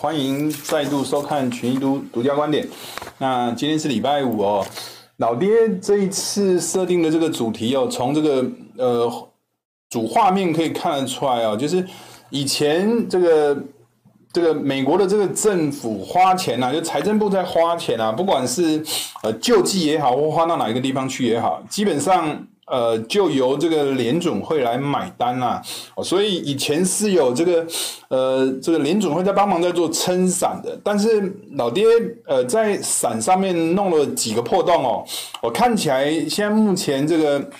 欢迎再度收看群益独独家观点。那今天是礼拜五哦，老爹这一次设定的这个主题哦，从这个呃主画面可以看得出来哦，就是以前这个这个美国的这个政府花钱啊，就财政部在花钱啊，不管是呃救济也好，或花到哪一个地方去也好，基本上。呃，就由这个联总会来买单啦，所以以前是有这个呃，这个联总会在帮忙在做撑伞的，但是老爹呃在伞上面弄了几个破洞哦，我看起来现在目前这个。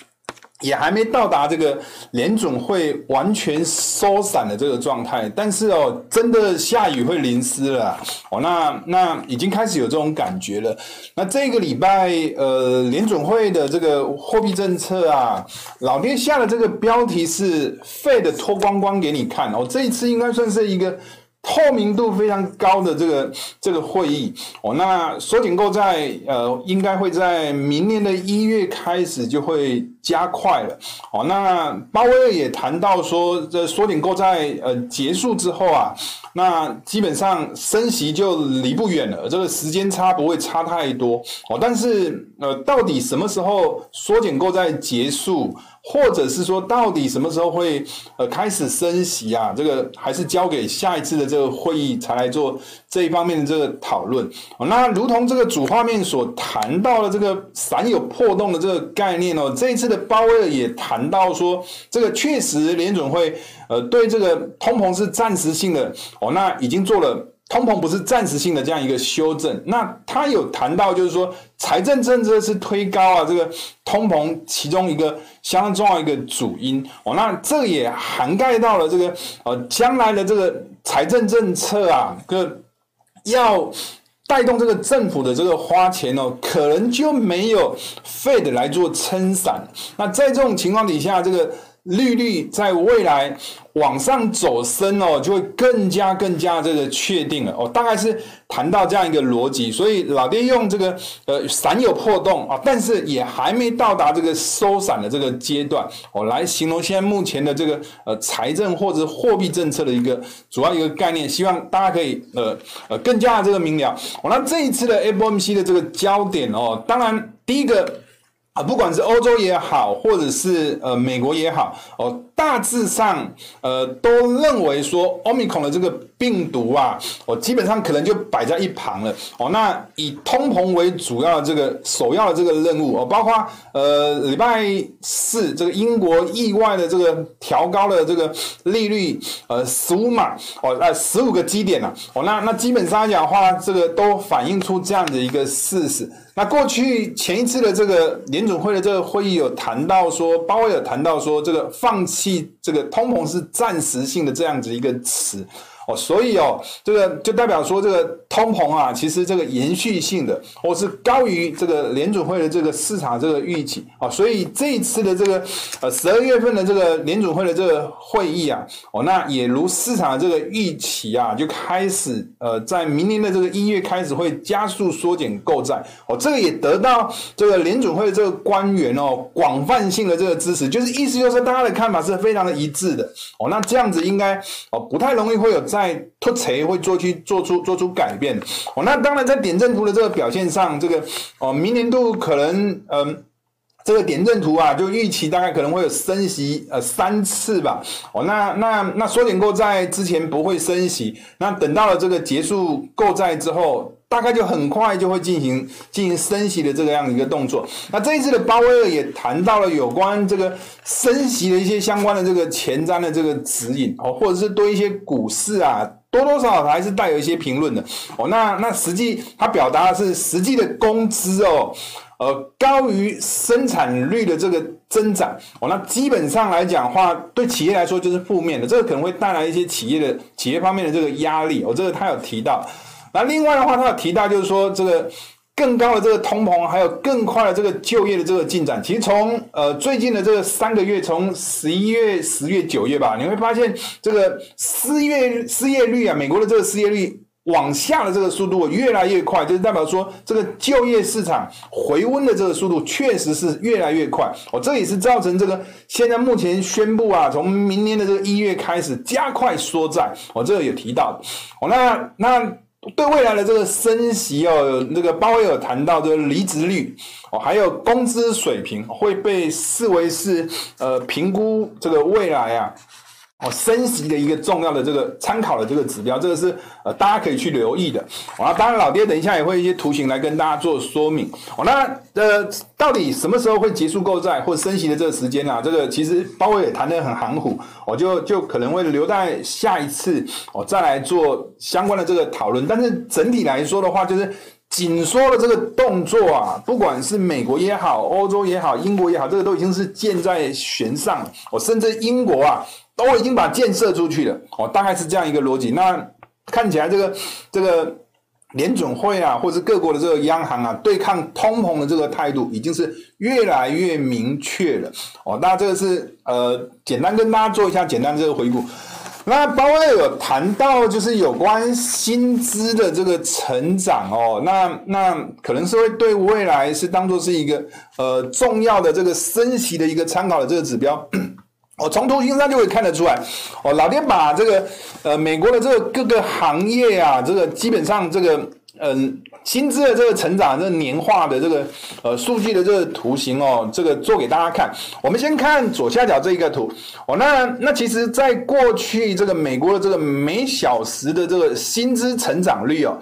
也还没到达这个联准会完全收伞的这个状态，但是哦，真的下雨会淋湿了哦。那那已经开始有这种感觉了。那这个礼拜，呃，联准会的这个货币政策啊，老爹下的这个标题是 “Fed 脱光光给你看”哦。这一次应该算是一个。透明度非常高的这个这个会议哦，那缩减购债呃，应该会在明年的一月开始就会加快了哦。那鲍威尔也谈到说，这缩减购债呃结束之后啊，那基本上升息就离不远了，这个时间差不会差太多哦。但是呃，到底什么时候缩减购债结束？或者是说，到底什么时候会呃开始升息啊？这个还是交给下一次的这个会议才来做这一方面的这个讨论。哦那如同这个主画面所谈到的这个伞有破洞的这个概念哦，这一次的鲍威尔也谈到说，这个确实联准会呃对这个通膨是暂时性的哦，那已经做了。通膨不是暂时性的这样一个修正，那他有谈到就是说财政政策是推高啊这个通膨其中一个相当重要一个主因哦，那这也涵盖到了这个呃将来的这个财政政策啊，个要带动这个政府的这个花钱哦，可能就没有 Fed 来做撑伞。那在这种情况底下，这个。利率在未来往上走升哦，就会更加更加这个确定了哦。大概是谈到这样一个逻辑，所以老爹用这个呃伞有破洞啊，但是也还没到达这个收伞的这个阶段哦，来形容现在目前的这个呃财政或者货币政策的一个主要一个概念，希望大家可以呃呃更加这个明了。哦，那这一次的 FOMC 的这个焦点哦，当然第一个。啊，不管是欧洲也好，或者是呃美国也好，哦，大致上呃都认为说欧米康的这个病毒啊，哦，基本上可能就摆在一旁了。哦，那以通膨为主要的这个首要的这个任务哦，包括呃礼拜四这个英国意外的这个调高了这个利率呃十五码哦，呃十五个基点了。哦，那那基本上讲的话，这个都反映出这样的一个事实。那过去前一次的这个联总会的这个会议有谈到说，鲍威尔谈到说，这个放弃这个通膨是暂时性的这样子一个词。哦，所以哦，这个就代表说，这个通膨啊，其实这个延续性的，或是高于这个联准会的这个市场这个预期啊，所以这一次的这个呃十二月份的这个联准会的这个会议啊，哦，那也如市场的这个预期啊，就开始呃，在明年的这个一月开始会加速缩减购债哦，这个也得到这个联准会的这个官员哦广泛性的这个支持，就是意思就是大家的看法是非常的一致的哦，那这样子应该哦不太容易会有。在脱垂会做去做出做出改变哦，那当然在点阵图的这个表现上，这个哦，明年度可能嗯、这个点阵图啊，就预期大概可能会有升息呃三次吧哦，那那那缩减购债之前不会升息，那等到了这个结束购债之后。大概就很快就会进行进行升息的这个样一个动作。那这一次的鲍威尔也谈到了有关这个升息的一些相关的这个前瞻的这个指引哦，或者是对一些股市啊，多多少少还是带有一些评论的哦。那那实际他表达的是实际的工资哦，呃，高于生产率的这个增长哦。那基本上来讲话，对企业来说就是负面的，这个可能会带来一些企业的企业方面的这个压力哦。这个他有提到。那另外的话，他有提到，就是说这个更高的这个通膨，还有更快的这个就业的这个进展。其实从呃最近的这个三个月，从十一月、十月、九月吧，你会发现这个失业 失业率啊，美国的这个失业率往下的这个速度越来越快，就是代表说这个就业市场回温的这个速度确实是越来越快。哦，这也是造成这个现在目前宣布啊，从明年的这个一月开始加快缩债。哦，这个也提到。哦，那那对未来的这个升息哦，那个鲍威尔谈到这个离职率哦，还有工资水平会被视为是呃评估这个未来啊。哦，升息的一个重要的这个参考的这个指标，这个是呃大家可以去留意的。哦，当然老爹等一下也会一些图形来跟大家做说明。哦，那呃到底什么时候会结束购债或升息的这个时间啊？这个其实鲍威尔也谈得很含糊，我就就可能会留在下一次哦再来做相关的这个讨论。但是整体来说的话，就是紧缩的这个动作啊，不管是美国也好，欧洲也好，英国也好，这个都已经是箭在弦上。哦，甚至英国啊。都已经把箭射出去了，哦，大概是这样一个逻辑。那看起来这个这个联准会啊，或是各国的这个央行啊，对抗通膨的这个态度已经是越来越明确了。哦，那这个是呃，简单跟大家做一下简单这个回顾。那鲍威尔有谈到就是有关薪资的这个成长哦，那那可能是会对未来是当做是一个呃重要的这个升息的一个参考的这个指标。哦，从图形上就可以看得出来，哦，老爹把这个呃美国的这个各个行业啊，这个基本上这个嗯、呃、薪资的这个成长这个年化的这个呃数据的这个图形哦，这个做给大家看。我们先看左下角这一个图，哦，那那其实在过去这个美国的这个每小时的这个薪资成长率哦，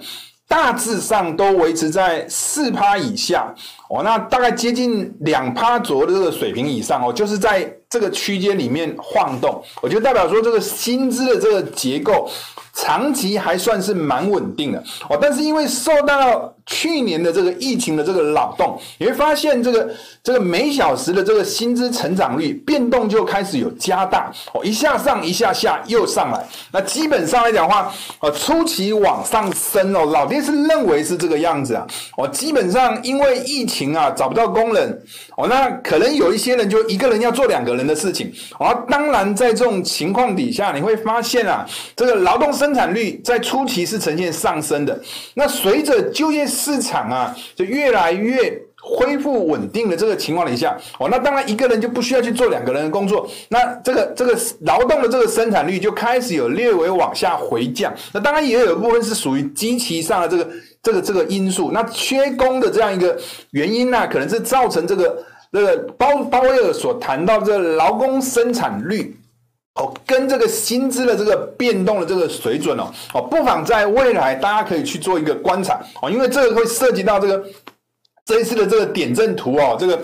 大致上都维持在四趴以下。哦，那大概接近两趴左右的这个水平以上哦，就是在这个区间里面晃动，我就代表说这个薪资的这个结构长期还算是蛮稳定的哦。但是因为受到去年的这个疫情的这个扰动，你会发现这个这个每小时的这个薪资成长率变动就开始有加大哦，一下上一下下又上来。那基本上来讲的话，呃，初期往上升哦，老爹是认为是这个样子啊。哦，基本上因为疫情。啊，找不到工人哦，那可能有一些人就一个人要做两个人的事情哦。当然，在这种情况底下，你会发现啊，这个劳动生生产率在初期是呈现上升的。那随着就业市场啊，就越来越恢复稳定的这个情况底下哦，那当然一个人就不需要去做两个人的工作，那这个这个劳动的这个生产率就开始有略微往下回降。那当然也有一部分是属于机器上的这个。这个这个因素，那缺工的这样一个原因呢、可能是造成这个这个包鲍威尔所谈到这个劳工生产率哦，跟这个薪资的这个变动的这个水准哦哦，不妨在未来大家可以去做一个观察哦，因为这个会涉及到这个这一次的这个点阵图哦，这个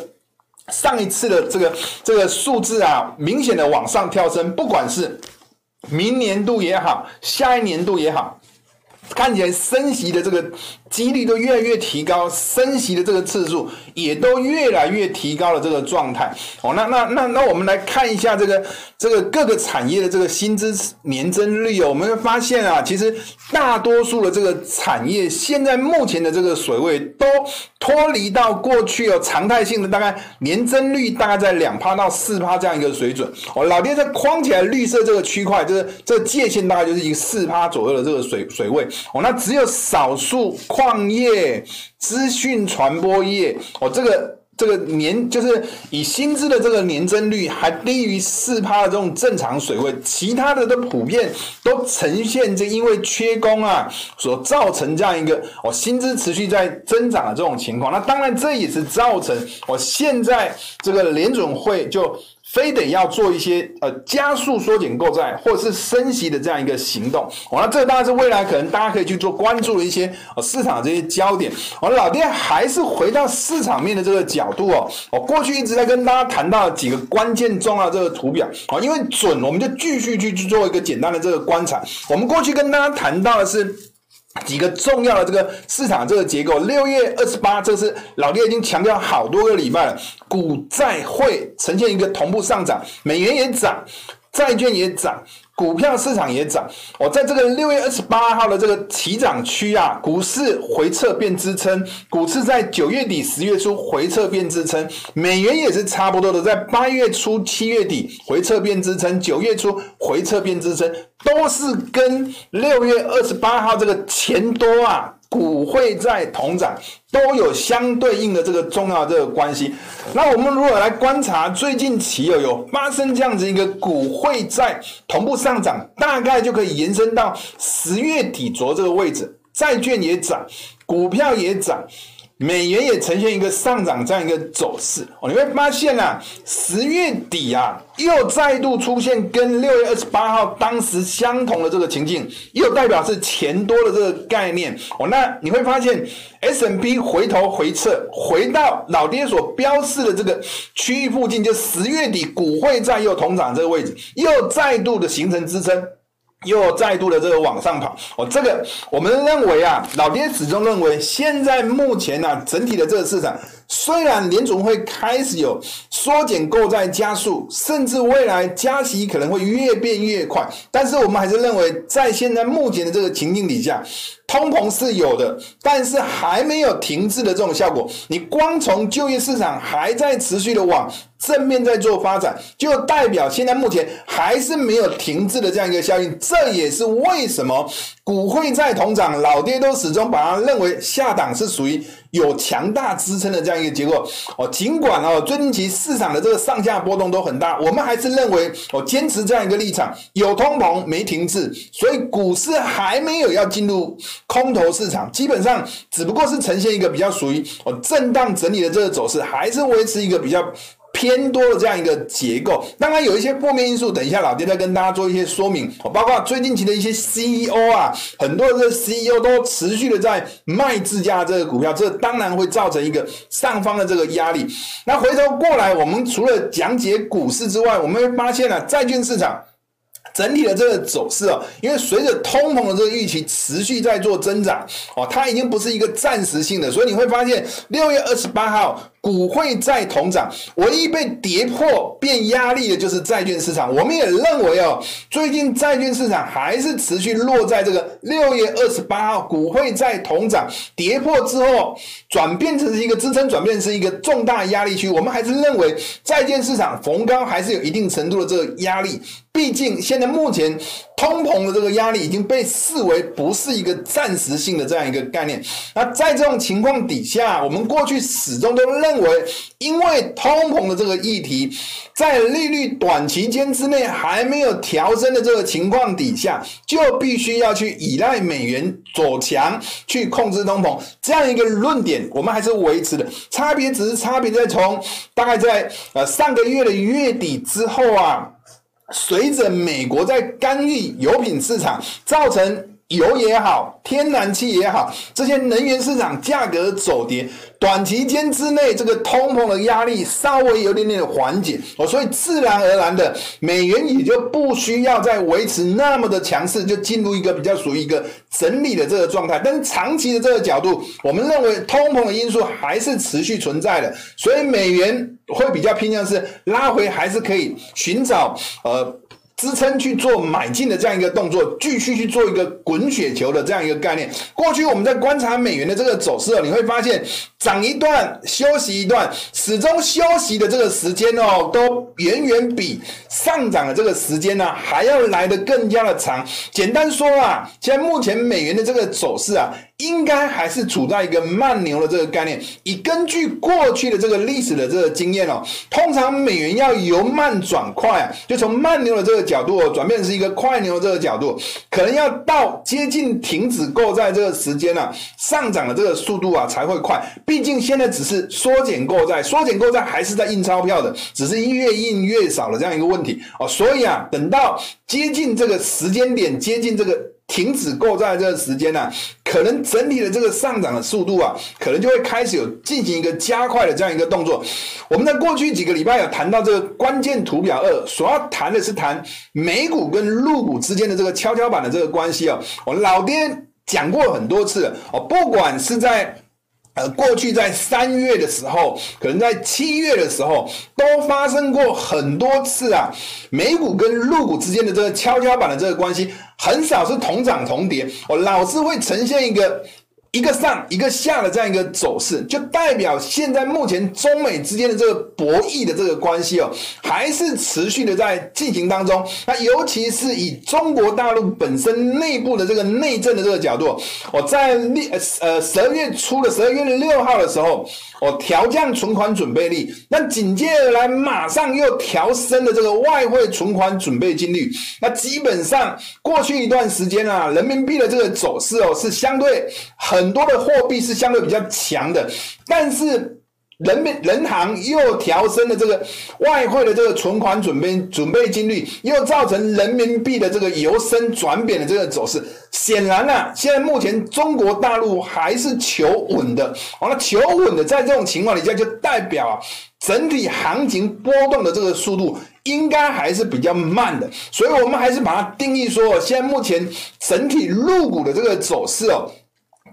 上一次的这个这个数字啊，明显的往上跳升，不管是明年度也好，下一年度也好。看起来升息的这个几率都越来越提高，升息的这个次数也都越来越提高了这个状态。哦，那那那那我们来看一下这个这个各个产业的这个薪资年增率哦，我们会发现啊，其实大多数的这个产业现在目前的这个水位都脱离到过去哦常态性的大概年增率大概在两趴到四趴这样一个水准。哦，老爹在框起来绿色这个区块，这个这界限大概就是一个四趴左右的这个水水位。哦，那只有少数矿业、资讯传播业，哦，这个这个年就是以薪资的这个年增率还低于四趴的这种正常水位，其他的都普遍都呈现这因为缺工啊所造成这样一个哦薪资持续在增长的这种情况。那当然这也是造成我现在这个联准会就。非得要做一些呃加速缩减购债或者是升息的这样一个行动，哦，那这当然是未来可能大家可以去做关注的一些呃市场这些焦点。我老爹还是回到市场面的这个角度哦，我过去一直在跟大家谈到几个关键重要这个图表啊，因为准我们就继续去去做一个简单的这个观察。我们过去跟大家谈到的是。几个重要的这个市场这个结构，六月二十八，这是老爹已经强调好多个礼拜了，股债会呈现一个同步上涨，美元也涨，债券也涨。股票市场也涨，我在这个六月二十八号的这个起涨区啊，股市回撤变支撑，股市在九月底十月初回撤变支撑，美元也是差不多的，在八月初七月底回撤变支撑，九月初回撤变支撑，都是跟六月二十八号这个钱多啊，股汇在同涨都有相对应的这个重要的这个关系。那我们如果来观察最近期有有发生这样子一个股汇在同步上涨，大概就可以延伸到十月底左右这个位置，债券也涨，股票也涨。美元也呈现一个上涨这样一个走势哦，你会发现啊，十月底啊，又再度出现跟六月二十八号当时相同的这个情境，又代表是钱多的这个概念哦。那你会发现 S&P 回头回撤，回到老爹所标示的这个区域附近，就十月底股汇债又同涨这个位置，又再度的形成支撑。又再度的这个往上跑哦，这个我们认为啊，老爹始终认为，现在目前呢、啊，整体的这个市场。虽然联总会开始有缩减购债加速，甚至未来加息可能会越变越快，但是我们还是认为，在现在目前的这个情境底下，通膨是有的，但是还没有停滞的这种效果。你光从就业市场还在持续的往正面在做发展，就代表现在目前还是没有停滞的这样一个效应。这也是为什么股汇在同涨，老爹都始终把它认为下档是属于。有强大支撑的这样一个结构哦，尽管哦最近其市场的这个上下波动都很大，我们还是认为哦坚持这样一个立场，有通膨没停滞，所以股市还没有要进入空头市场，基本上只不过是呈现一个比较属于哦震荡整理的这个走势，还是维持一个比较。偏多的这样一个结构，当然有一些负面因素，等一下老爹再跟大家做一些说明。包括最近期的一些 CEO 啊，很多的 CEO 都持续的在卖自家的这个股票，这当然会造成一个上方的这个压力。那回头过来，我们除了讲解股市之外，我们会发现呢、啊，债券市场整体的这个走势哦，因为随着通膨的这个预期持续在做增长哦，它已经不是一个暂时性的，所以你会发现六月二十八号。股汇债同涨，唯一被跌破变压力的就是债券市场。我们也认为哦，最近债券市场还是持续落在这个六月二十八号股汇债同涨跌破之后，转变成一个支撑，转变成一个重大压力区。我们还是认为债券市场逢高还是有一定程度的这个压力。毕竟现在目前通膨的这个压力已经被视为不是一个暂时性的这样一个概念。那在这种情况底下，我们过去始终都认。认为，因为通膨的这个议题，在利率短期间之内还没有调升的这个情况底下，就必须要去依赖美元走强去控制通膨，这样一个论点，我们还是维持的。差别只是差别在从大概在呃上个月的月底之后啊，随着美国在干预油品市场，造成油也好，天然气也好，这些能源市场价格走跌。短期间之内，这个通膨的压力稍微有点点缓解哦，所以自然而然的美元也就不需要再维持那么的强势，就进入一个比较属于一个整理的这个状态。但是长期的这个角度，我们认为通膨的因素还是持续存在的，所以美元会比较偏向是拉回，还是可以寻找呃。支撑去做买进的这样一个动作，继续去做一个滚雪球的这样一个概念。过去我们在观察美元的这个走势，你会发现涨一段休息一段，始终休息的这个时间哦，都远远比上涨的这个时间呢还要来得更加的长。简单说啊，现在目前美元的这个走势啊。应该还是处在一个慢牛的这个概念。以根据过去的这个历史的这个经验哦，通常美元要由慢转快，就从慢牛的这个角度，转变成一个快牛的这个角度，可能要到接近停止购债这个时间啊，上涨的这个速度啊才会快。毕竟现在只是缩减购债，缩减购债还是在印钞票的，只是越印越少的这样一个问题哦。所以啊，等到接近这个时间点，接近这个。停止购债这个时间呢、可能整体的这个上涨的速度啊，可能就会开始有进行一个加快的这样一个动作。我们在过去几个礼拜有谈到这个关键图表二，所要谈的是谈美股跟陆股之间的这个跷跷板的这个关系哦。我老爹讲过很多次哦，不管是在。呃，过去在三月的时候，可能在七月的时候，都发生过很多次啊。美股跟陆股之间的这个跷跷板的这个关系，很少是同涨同跌，我，老是会呈现一个一个上一个下的这样一个走势，就代表现在目前中美之间的这个博弈的这个关系哦，还是持续的在进行当中。那尤其是以中国大陆本身内部的这个内政的这个角度，我在六呃十二月初的十二月六号的时候，我调降存款准备率，那紧接而来马上又调升了这个外汇存款准备金率。那基本上过去一段时间啊，人民币的这个走势哦是相对很。很多的货币是相对比较强的，但是人民人行又调升了这个外汇的这个存款准备准备金率，又造成人民币的这个由升转贬的这个走势。显然啊，现在目前中国大陆还是求稳的。完了，求稳的，在这种情况底下，就代表啊，整体行情波动的这个速度应该还是比较慢的。所以，我们还是把它定义说，现在目前整体入股的这个走势哦。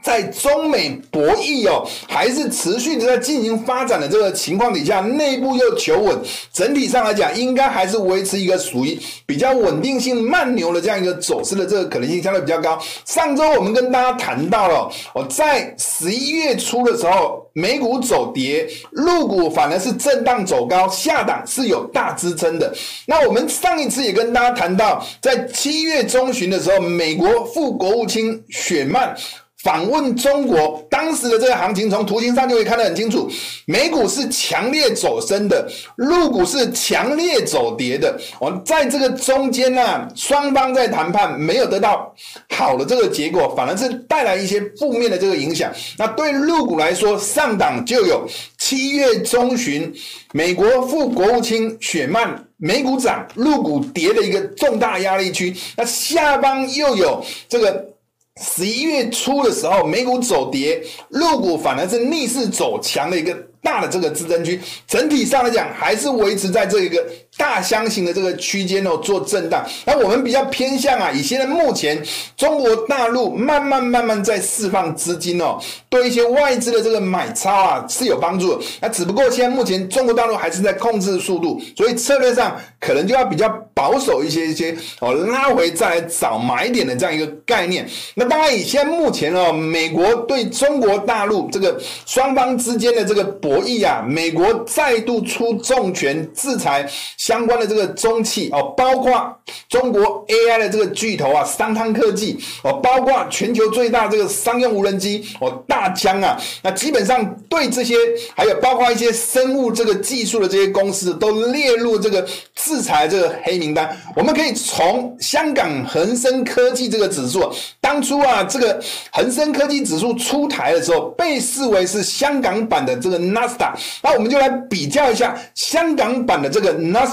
在中美博弈哦，还是持续的在进行发展的这个情况底下，内部又求稳，整体上来讲，应该还是维持一个属于比较稳定性慢牛的这样一个走势的这个可能性相对比较高。上周我们跟大家谈到了，我在十一月初的时候，美股走跌，陆股反而是震荡走高，下档是有大支撑的。那我们上一次也跟大家谈到，在七月中旬的时候，美国副国务卿雪曼。访问中国，当时的这个行情从图形上就可以看得很清楚，美股是强烈走升的，陆股是强烈走跌的。我在这个中间呢，双方在谈判，没有得到好的这个结果，反而是带来一些负面的这个影响。那对陆股来说，上档就有七月中旬美国副国务卿雪曼美股涨，陆股跌的一个重大压力区。那下方又有这个。十一月初的时候，美股走跌，入股反而是逆势走强的一个大的这个支撑区。整体上来讲，还是维持在这一个。大箱型的这个区间哦，做震荡。那我们比较偏向啊，以现在目前中国大陆慢慢慢慢在释放资金哦，对一些外资的这个买超啊是有帮助的。那只不过现在目前中国大陆还是在控制速度，所以策略上可能就要比较保守一些一些哦，拉回再来找买点的这样一个概念。那当然，以现在目前哦，美国对中国大陆这个双方之间的这个博弈啊，美国再度出重拳制裁。相关的这个中企哦，包括中国 AI 的这个巨头啊，商汤科技哦，包括全球最大这个商用无人机哦，大疆啊，那基本上对这些还有包括一些生物这个技术的这些公司都列入这个制裁这个黑名单。我们可以从香港恒生科技这个指数，当初啊，这个恒生科技指数出台的时候，被视为是香港版的这个纳斯达，那我们就来比较一下香港版的这个纳斯。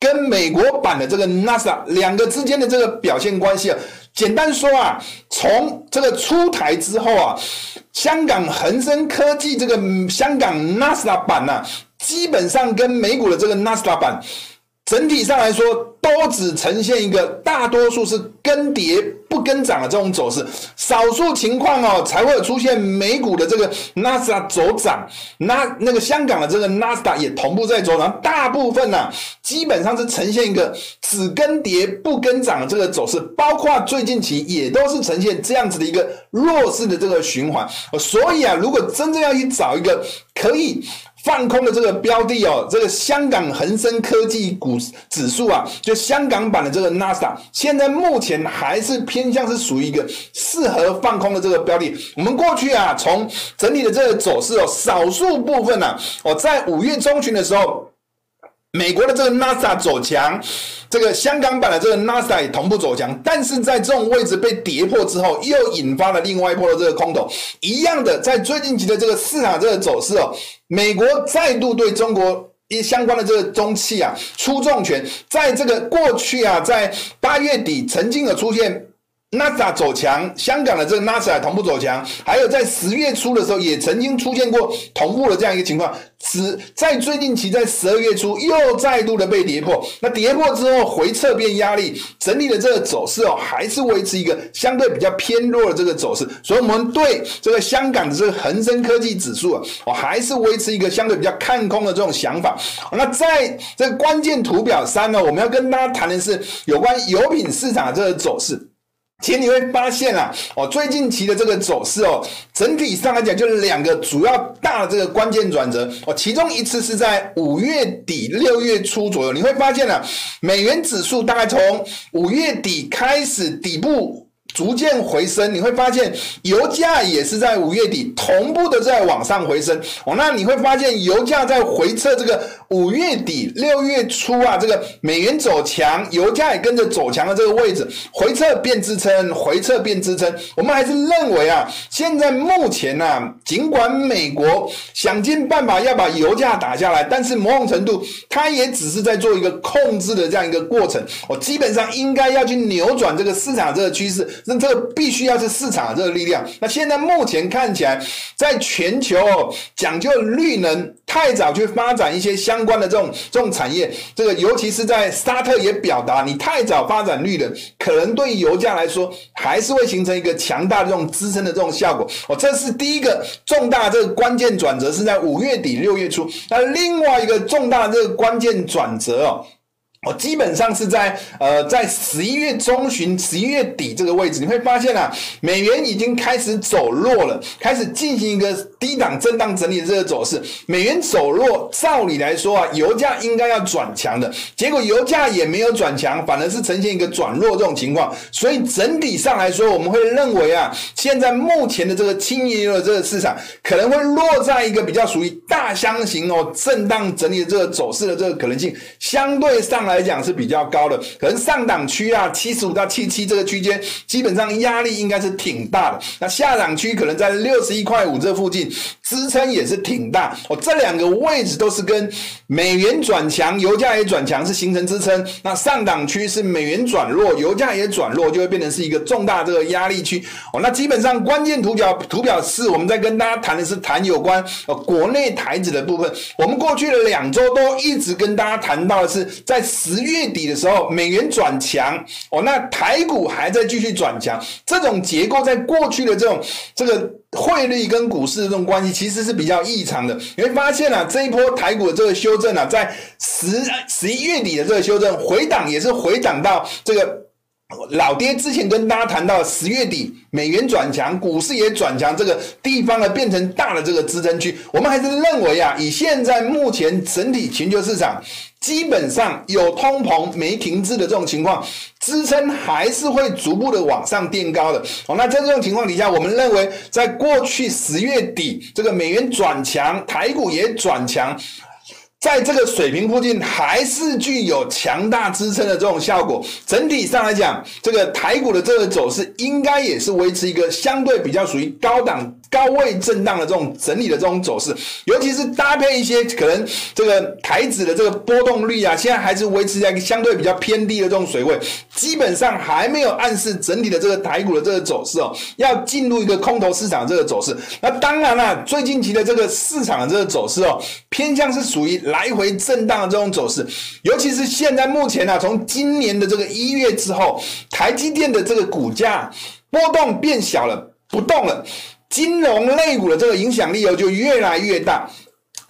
跟美国版的这个 NASA 两个之间的这个表现关系啊，简单说啊，从这个出台之后啊，香港恒生科技这个香港 NASA 版呢、基本上跟美股的这个 NASA 版整体上来说，都只呈现一个大多数是跟跌不跟涨的这种走势，少数情况哦才会出现美股的这个纳斯达走涨，那那个香港的这个纳斯达也同步在走涨，大部分呢、啊、基本上是呈现一个只跟跌不跟涨的这个走势，包括最近期也都是呈现这样子的一个弱势的这个循环。所以啊，如果真正要去找一个可以放空的这个标的哦，这个香港恒生科技股指数啊。就香港版的这个 NASA，，现在目前还是偏向是属于一个适合放空的这个标的。我们过去啊，从整体的这个走势哦，少数部分呢，哦，在五月中旬的时候，美国的这个 NASA 走强，这个香港版的这个纳斯达也同步走强，但是在这种位置被跌破之后，又引发了另外一波的这个空头。一样的，在最近期的这个市场这个走势哦，美国再度对中国。一相关的这个中企啊，出重拳，在这个过去啊，在八月底曾经有出现。纳斯达走强，香港的这个纳斯达同步走强，还有在十月初的时候也曾经出现过同步的这样一个情况，只在最近期在十二月初又再度的被跌破，那跌破之后回撤变压力，整体的这个走势哦，还是维持一个相对比较偏弱的这个走势，所以我们对这个香港的这个恒生科技指数啊，我还是维持一个相对比较看空的这种想法。那在这个关键图表三呢，我们要跟大家谈的是有关油品市场的这个走势。其实你会发现啊，哦，最近期的这个走势哦，整体上来讲就是两个主要大的这个关键转折哦，其中一次是在五月底六月初左右，你会发现啊，美元指数大概从五月底开始底部。逐渐回升，你会发现油价也是在五月底同步的在往上回升哦。那你会发现油价在回撤这个五月底六月初啊，这个美元走强，油价也跟着走强的这个位置回撤变支撑，回撤变支撑。我们还是认为啊，现在目前呢、啊，尽管美国想尽办法要把油价打下来，但是某种程度它也只是在做一个控制的这样一个过程。我基本上应该要去扭转这个市场这个趋势。那这个必须要是市场的这个力量。那现在目前看起来，在全球讲究绿能，太早去发展一些相关的这种这种产业，这个尤其是在沙特也表达，你太早发展绿能，可能对油价来说，还是会形成一个强大的这种支撑的这种效果。哦，这是第一个重大这个关键转折，是在五月底六月初。那另外一个重大的这个关键转折哦。我基本上是在呃，在十一月中旬、十一月底这个位置，你会发现啊，美元已经开始走弱了，开始进行一个低档震荡整理的这个走势。美元走弱，照理来说啊，油价应该要转强的，结果油价也没有转强，反而是呈现一个转弱这种情况。所以整体上来说，我们会认为啊，现在目前的这个轻原油的这个市场可能会落在一个比较属于大箱型哦，震荡整理的这个走势的这个可能性相对上。来讲是比较高的，可能上档区啊，七十五到七七这个区间，基本上压力应该是挺大的。那下档区可能在六十一块五这附近，支撑也是挺大。哦，这两个位置都是跟美元转强，油价也转强，是形成支撑。那上档区是美元转弱，油价也转弱，就会变成是一个重大这个压力区。哦，那基本上关键图表图表四，我们在跟大家谈的是谈有关呃国内台指的部分。我们过去的两周都一直跟大家谈到的是在。十月底的时候，美元转强哦，那台股还在继续转强，这种结构在过去的这种这个汇率跟股市这种关系，其实是比较异常的。你会发现啊，这一波台股的这个修正啊，在十十一月底的这个修正回档，也是回档到这个。老爹之前跟大家谈到十月底美元转强，股市也转强，这个地方呢变成大的这个支撑区。我们还是认为啊，以现在目前整体全球市场基本上有通膨没停滞的这种情况，支撑还是会逐步的往上垫高的。哦，那在这种情况底下，我们认为在过去十月底这个美元转强，台股也转强。在这个水平附近，还是具有强大支撑的这种效果。整体上来讲，这个台股的这个走势，应该也是维持一个相对比较属于高档。高位震荡的这种整理的这种走势，尤其是搭配一些可能这个台指的这个波动率啊，现在还是维持在一个相对比较偏低的这种水位，基本上还没有暗示整体的这个台股的这个走势哦，要进入一个空头市场这个走势。那当然了，最近期的这个市场的这个走势哦，偏向是属于来回震荡的这种走势，尤其是现在目前啊，从今年的这个一月之后，台积电的这个股价波动变小了，不动了。金融类股的这个影响力哦，就越来越大。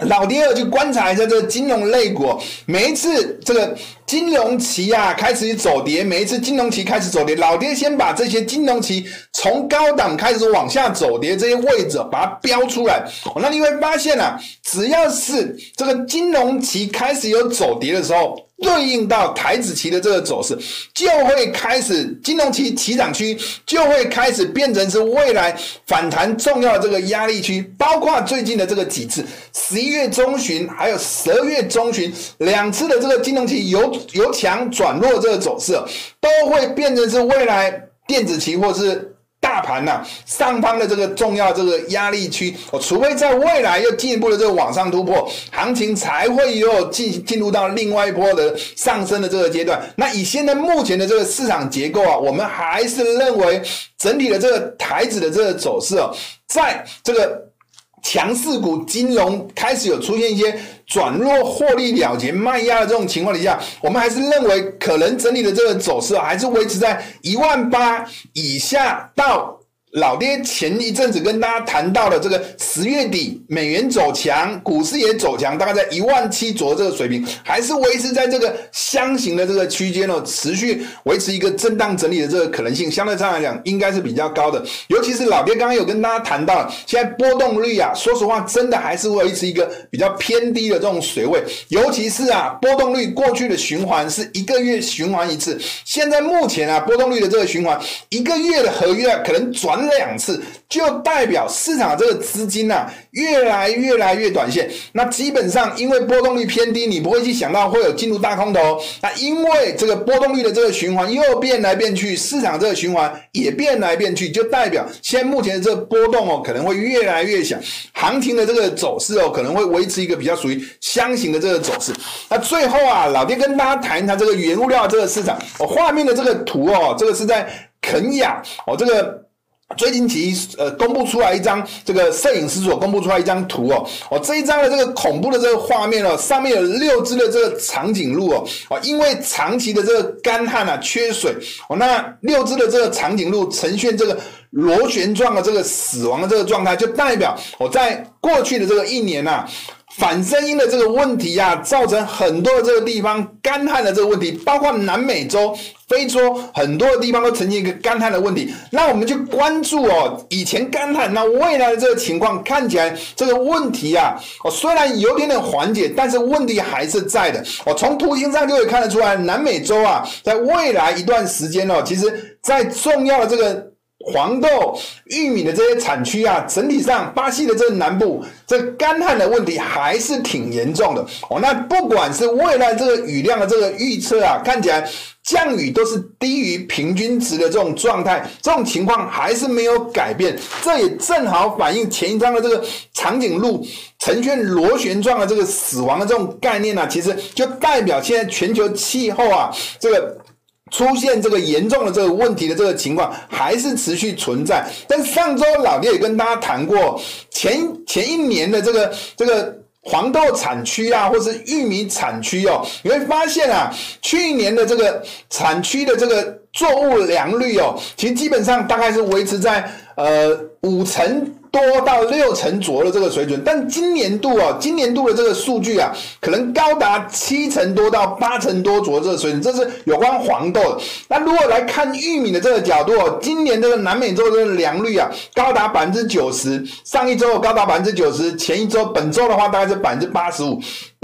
老爹儿去观察一下这个金融类股，每一次这个金融期啊开始走跌，每一次金融期开始走跌，老爹先把这些金融期从高档开始往下走跌这些位置把它标出来。那你会发现啊，只要是这个金融期开始有走跌的时候。对应到台指期的这个走势，就会开始金融期起涨区就会开始变成是未来反弹重要的这个压力区，包括最近的这个几次，十一月中旬还有十二月中旬两次的这个金融期有由强转弱这个走势，都会变成是未来电子期货是。大盘呐，上方的这个重要这个压力区，哦，除非在未来又进一步的这个往上突破，行情才会又进进入到另外一波的上升的这个阶段。那以现在目前的这个市场结构啊，我们还是认为整体的这个台指的这个走势哦，在这个。强势股金融开始有出现一些转弱、获利了结、卖压的这种情况底下，我们还是认为可能整理的这个走势还是维持在一万八以下到老爹前一阵子跟大家谈到的这个十月底美元走强，股市也走强，大概在一万七左右这个水平，还是维持在这个箱型的这个区间哦，持续维持一个震荡整理的这个可能性，相对上来讲应该是比较高的。尤其是老爹刚刚有跟大家谈到，现在波动率啊，说实话真的还是维持一个比较偏低的这种水位，尤其是啊波动率过去的循环是一个月循环一次，现在目前啊波动率的这个循环一个月的合约啊可能转。两次就代表市场这个资金啊越来越来越短线。那基本上因为波动率偏低，你不会去想到会有进入大空头。那因为这个波动率的这个循环又变来变去，市场这个循环也变来变去，就代表现在目前的这个波动哦可能会越来越小，行情的这个走势哦可能会维持一个比较属于箱型的这个走势。那最后啊，老爹跟大家谈一谈这个原物料这个市场。哦，画面的这个图哦，这个是在肯亚哦，这个。最近其呃公布出来一张这个摄影师所公布出来一张图哦，哦这一张的这个恐怖的这个画面哦，上面有六只的这个长颈鹿哦，哦因为长期的这个干旱啊缺水哦，那六只的这个长颈鹿呈现这个螺旋状的这个死亡的这个状态，就代表我在过去的这个一年呐、啊。反声音的这个问题啊，造成很多的这个地方干旱的这个问题，包括南美洲、非洲很多的地方都呈现一个干旱的问题。那我们就关注哦，以前干旱，那未来的这个情况看起来这个问题啊，哦虽然有点点缓解，但是问题还是在的。哦，从图形上就可以看得出来，南美洲啊，在未来一段时间哦，其实在重要的这个。黄豆、玉米的这些产区啊，整体上巴西的这个南部，这干旱的问题还是挺严重的哦。那不管是未来这个雨量的这个预测啊，看起来降雨都是低于平均值的这种状态，这种情况还是没有改变。这也正好反映前一张的这个长颈鹿呈现螺旋状的这个死亡的这种概念呢、啊，其实就代表现在全球气候啊，这个。出现这个严重的这个问题的这个情况还是持续存在，但上周老爹也跟大家谈过，前前一年的这个这个黄豆产区啊，或是玉米产区哦，你会发现啊，去年的这个产区的这个作物良率哦，其实基本上大概是维持在呃五成。多到六成左右的这个水准，但今年度哦，今年度的这个数据啊，可能高达七成多到八成多左右这个水准，这是有关黄豆。那如果来看玉米的这个角度，今年这个南美洲的这个良率啊，高达百分之九十，上一周高达百分之九十，前一周本周的话大概是百分之八十五。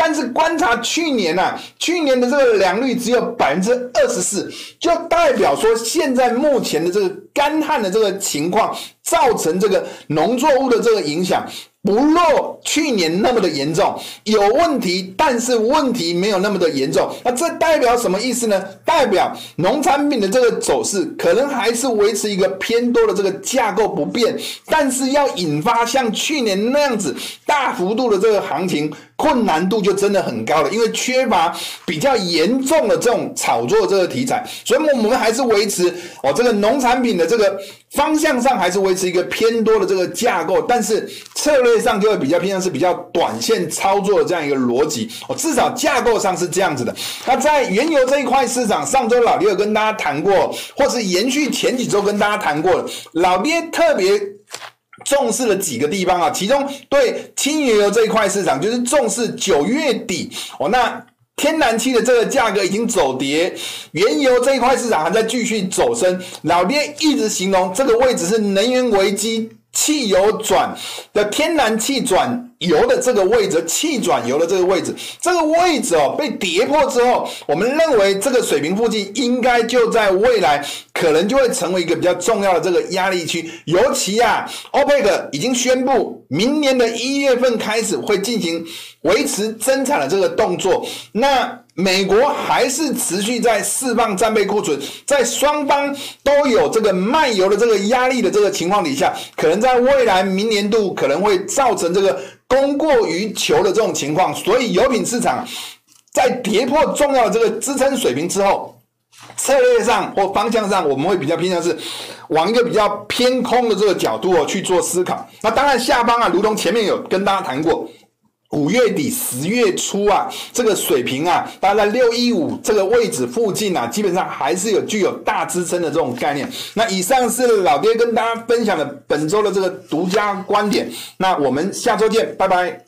但是观察去年啊，去年的这个良率只有百分之二十四，就代表说现在目前的这个干旱的这个情况，造成这个农作物的这个影响。不若去年那么的严重，有问题，但是问题没有那么的严重。那这代表什么意思呢？代表农产品的这个走势可能还是维持一个偏多的这个架构不变，但是要引发像去年那样子大幅度的这个行情，困难度就真的很高了，因为缺乏比较严重的这种炒作这个题材，所以我们还是维持哦这个农产品的这个方向上还是维持一个偏多的这个架构，但是策略。上就会比较偏向是比较短线操作的这样一个逻辑哦，至少架构上是这样子的。那在原油这一块市场，上周老爹有跟大家谈过，或是延续前几周跟大家谈过的，老爹特别重视了几个地方啊，其中对轻原油这一块市场，就是重视九月底哦，那天然气的这个价格已经走跌，原油这一块市场还在继续走升。老爹一直形容这个位置是能源危机。汽油转的天然气转油的这个位置，气转油的这个位置，这个位置哦被跌破之后，我们认为这个水平附近应该就在未来可能就会成为一个比较重要的这个压力区。尤其啊，OPEC 已经宣布明年的一月份开始会进行维持增产的这个动作，那。美国还是持续在释放战备库存，在双方都有这个卖油的这个压力的这个情况底下，可能在未来明年度可能会造成这个供过于求的这种情况，所以油品市场在跌破重要的这个支撑水平之后，策略上或方向上，我们会比较偏向是往一个比较偏空的这个角度哦去做思考。那当然下方啊，如同前面有跟大家谈过。五月底十月初啊，这个水平啊，大概在六一五这个位置附近啊，基本上还是有具有大支撑的这种概念。那以上是老爹跟大家分享的本周的这个独家观点。那我们下周见，拜拜。